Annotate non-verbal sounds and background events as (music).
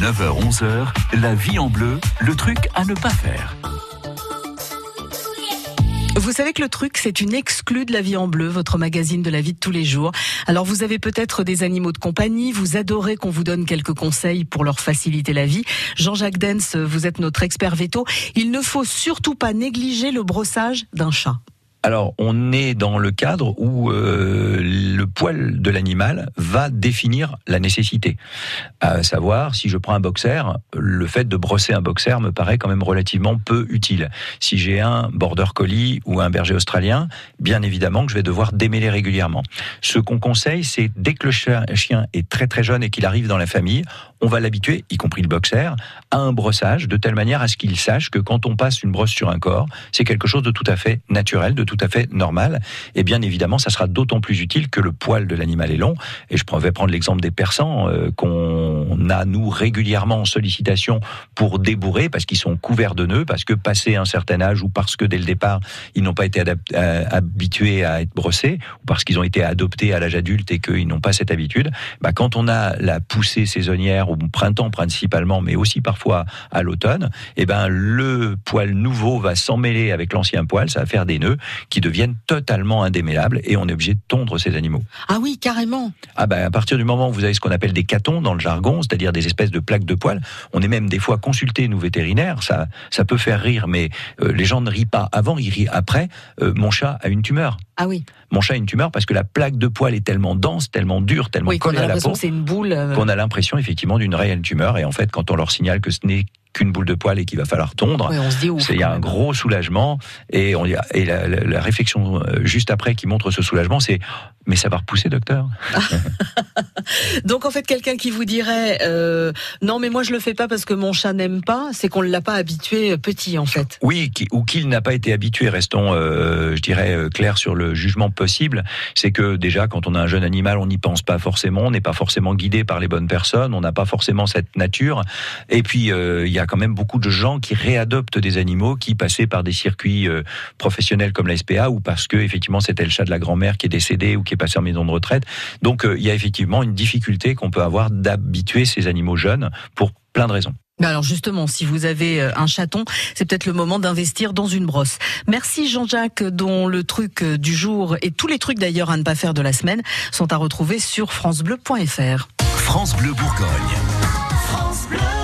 9h-11h, la vie en bleu, le truc à ne pas faire. Vous savez que le truc, c'est une exclue de la vie en bleu, votre magazine de la vie de tous les jours. Alors vous avez peut-être des animaux de compagnie, vous adorez qu'on vous donne quelques conseils pour leur faciliter la vie. Jean-Jacques Dens, vous êtes notre expert veto. Il ne faut surtout pas négliger le brossage d'un chat. Alors, on est dans le cadre où euh, le poil de l'animal va définir la nécessité. À savoir, si je prends un boxer, le fait de brosser un boxer me paraît quand même relativement peu utile. Si j'ai un border collie ou un berger australien, bien évidemment que je vais devoir démêler régulièrement. Ce qu'on conseille, c'est dès que le chien est très très jeune et qu'il arrive dans la famille, on va l'habituer, y compris le boxer, à un brossage de telle manière à ce qu'il sache que quand on passe une brosse sur un corps, c'est quelque chose de tout à fait naturel, de tout à fait normal. Et bien évidemment, ça sera d'autant plus utile que le poil de l'animal est long. Et je vais prendre l'exemple des persans euh, qu'on a nous régulièrement en sollicitation pour débourrer parce qu'ils sont couverts de nœuds, parce que passé un certain âge ou parce que dès le départ ils n'ont pas été euh, habitués à être brossés ou parce qu'ils ont été adoptés à l'âge adulte et qu'ils n'ont pas cette habitude. Bah, quand on a la poussée saisonnière au printemps principalement, mais aussi parfois à l'automne, eh ben le poil nouveau va s'emmêler avec l'ancien poil, ça va faire des nœuds qui deviennent totalement indémêlables et on est obligé de tondre ces animaux. Ah oui, carrément. Ah ben à partir du moment où vous avez ce qu'on appelle des catons dans le jargon, c'est-à-dire des espèces de plaques de poils, on est même des fois consulté nous vétérinaires, ça ça peut faire rire, mais euh, les gens ne rient pas avant, ils rient après. Euh, mon chat a une tumeur. Ah oui. Mon chat a une tumeur parce que la plaque de poil est tellement dense, tellement dure, tellement collée à la peau. C'est une boule. Euh. Qu'on a l'impression effectivement d'une réelle tumeur. Et en fait, quand on leur signale que ce n'est qu'une boule de poil et qu'il va falloir tondre. Il y a un gros soulagement et, on, et la, la, réflexion euh, juste après qui montre ce soulagement, c'est mais ça va repousser, docteur. (laughs) Donc en fait, quelqu'un qui vous dirait euh, non, mais moi je le fais pas parce que mon chat n'aime pas, c'est qu'on ne l'a pas habitué petit en fait. Oui, ou qu'il n'a pas été habitué. Restons, euh, je dirais, euh, clair sur le jugement possible. C'est que déjà, quand on a un jeune animal, on n'y pense pas forcément, on n'est pas forcément guidé par les bonnes personnes, on n'a pas forcément cette nature. Et puis il y a quand même beaucoup de gens qui réadoptent des animaux qui passaient par des circuits professionnels comme la SPA ou parce que effectivement c'était le chat de la grand-mère qui est décédé ou qui est passé en maison de retraite. Donc euh, il y a effectivement une difficulté qu'on peut avoir d'habituer ces animaux jeunes pour plein de raisons. Alors justement, si vous avez euh, un chaton, c'est peut-être le moment d'investir dans une brosse. Merci Jean-Jacques, dont le truc euh, du jour et tous les trucs d'ailleurs à ne pas faire de la semaine sont à retrouver sur francebleu.fr. France Bleu Bourgogne. France Bleu.